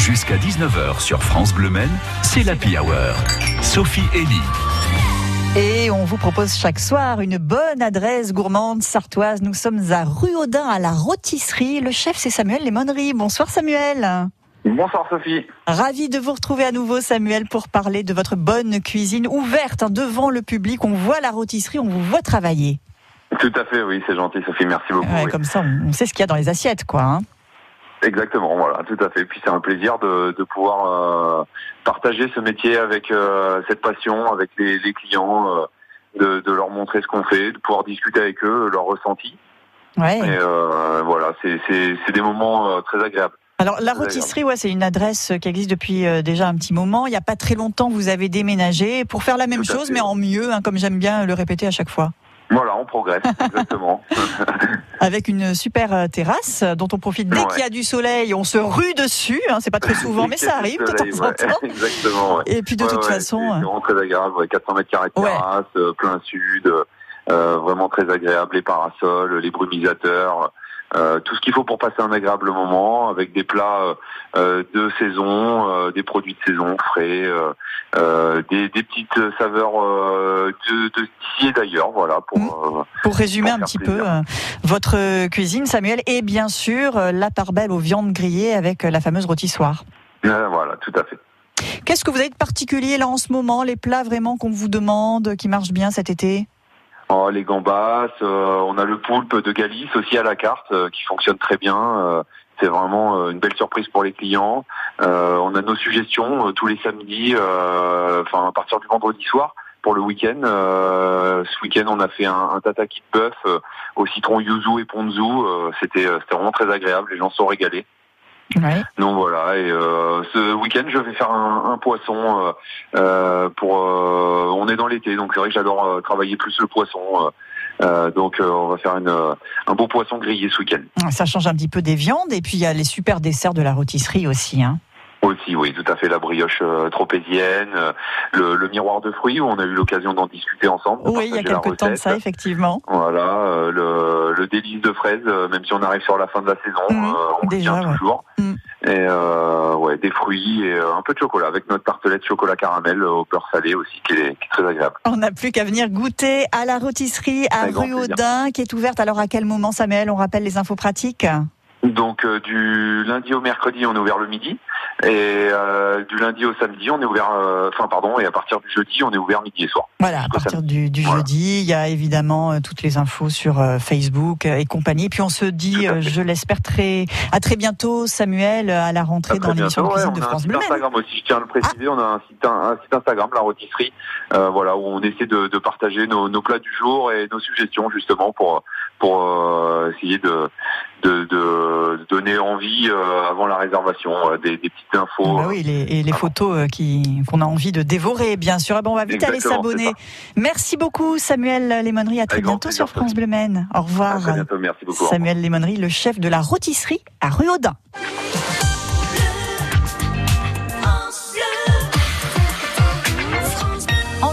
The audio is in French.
Jusqu'à 19h sur France Bleu Men, c'est l'Happy Hour. Sophie Elie. Et on vous propose chaque soir une bonne adresse gourmande sartoise. Nous sommes à Rue Audin, à la rôtisserie. Le chef, c'est Samuel Lemonnerie. Bonsoir Samuel. Bonsoir Sophie. Ravi de vous retrouver à nouveau Samuel pour parler de votre bonne cuisine ouverte hein, devant le public. On voit la rôtisserie, on vous voit travailler. Tout à fait, oui, c'est gentil Sophie, merci beaucoup. Ouais, oui. Comme ça, on sait ce qu'il y a dans les assiettes, quoi. hein. Exactement, voilà, tout à fait. Puis c'est un plaisir de, de pouvoir euh, partager ce métier avec euh, cette passion, avec les, les clients, euh, de, de leur montrer ce qu'on fait, de pouvoir discuter avec eux, leur ressenti. Ouais. Et voilà, c'est des moments très agréables. Alors la rôtisserie, ouais, c'est une adresse qui existe depuis euh, déjà un petit moment. Il n'y a pas très longtemps, vous avez déménagé pour faire la même chose, fait. mais en mieux, hein, comme j'aime bien le répéter à chaque fois. Voilà, on progresse, exactement. Avec une super euh, terrasse dont on profite dès Ouais. qu'il y a du soleil, on se rue dessus. Hein, c'est pas très souvent, mais ça arrive de Soleil, temps en temps. Exactement, ouais. Et puis de toute façon, c'est euh, vraiment très agréable. ouais, 400 mètres carrés de terrasse, euh, plein sud, euh, euh, vraiment très agréable. Les parasols, les brumisateurs, euh, tout ce qu'il faut pour passer un agréable moment, avec des plats euh, euh, de saison, euh, des produits de saison frais, euh, euh, des, des petites saveurs euh, de d'ici et d'ailleurs, voilà. Pour Mm. euh, pour résumer pour un petit plaisir. peu euh, votre cuisine, Samuel, et bien sûr la part belle aux viandes grillées avec la fameuse rôtissoire. voilà, tout à fait. Qu'est-ce que vous avez de particulier là en ce moment Les plats vraiment qu'on vous demande, qui marchent bien cet été? Oh, les gambas, euh, on a le poulpe de Galice aussi à la carte euh, qui fonctionne très bien. euh, c'est vraiment une belle surprise pour les clients. Euh, on a nos suggestions euh, tous les samedis, euh, enfin à partir du vendredi soir pour le week-end. Ce week-end, on a fait un, un tataki de bœuf au citron yuzu et ponzu. C'était c'était vraiment très agréable. Les gens sont régalés. Ouais. Donc voilà, et euh, ce week-end je vais faire un, un poisson euh, euh, pour. euh, on est dans l'été, donc c'est vrai que j'adore travailler plus le poisson. donc on va faire une, un beau poisson grillé ce week-end. Ça change un petit peu des viandes et puis il y a les super desserts de la rôtisserie aussi. Hein. Aussi, oui, tout à fait, la brioche euh, tropézienne, euh, le, le miroir de fruits où on a eu l'occasion d'en discuter ensemble. Oui, il y a quelques temps de ça, effectivement. Voilà, euh, le, le délice de fraises, même si on arrive sur la fin de la saison, euh, on déjà, tient ouais. toujours. Mhm. Et euh, ouais, des fruits et un peu de chocolat avec notre tartelette chocolat caramel au beurre salé aussi, qui est, qui est très agréable. On n'a plus qu'à venir goûter à la rôtisserie à Avec rue. Audin, qui est ouverte. Alors à quel moment, Samuel On rappelle les infos pratiques? Donc euh, du lundi au mercredi, on est ouvert le midi, et euh, du lundi au samedi, on est ouvert, euh, enfin pardon, et à partir du jeudi, on est ouvert midi et soir. Voilà, à partir du, du Voilà. jeudi, il y a évidemment euh, toutes les infos sur euh, Facebook euh, et compagnie. Et puis on se dit, je l'espère très à très bientôt, Samuel, à la rentrée À dans l'émission de ouais, de on a un France site Bleu. Instagram aussi, je tiens à le préciser, on a un site, un site Instagram, la rôtisserie, euh, voilà, où on essaie de, de partager nos, nos plats du jour et nos suggestions justement pour pour euh, essayer de, de de donner envie euh, avant la réservation, euh, des, des petites infos. Bah oui, les, et les photos euh, qui qu'on a envie de dévorer, bien sûr. Ah ben, on va vite aller Exactement, s'abonner. Merci beaucoup, Samuel Lémonerie. À très Avec bientôt plaisir, sur France Bleu Maine. Au À revoir. très bientôt, merci beaucoup. Samuel Lémonerie, le chef de la rôtisserie à Rue Audin.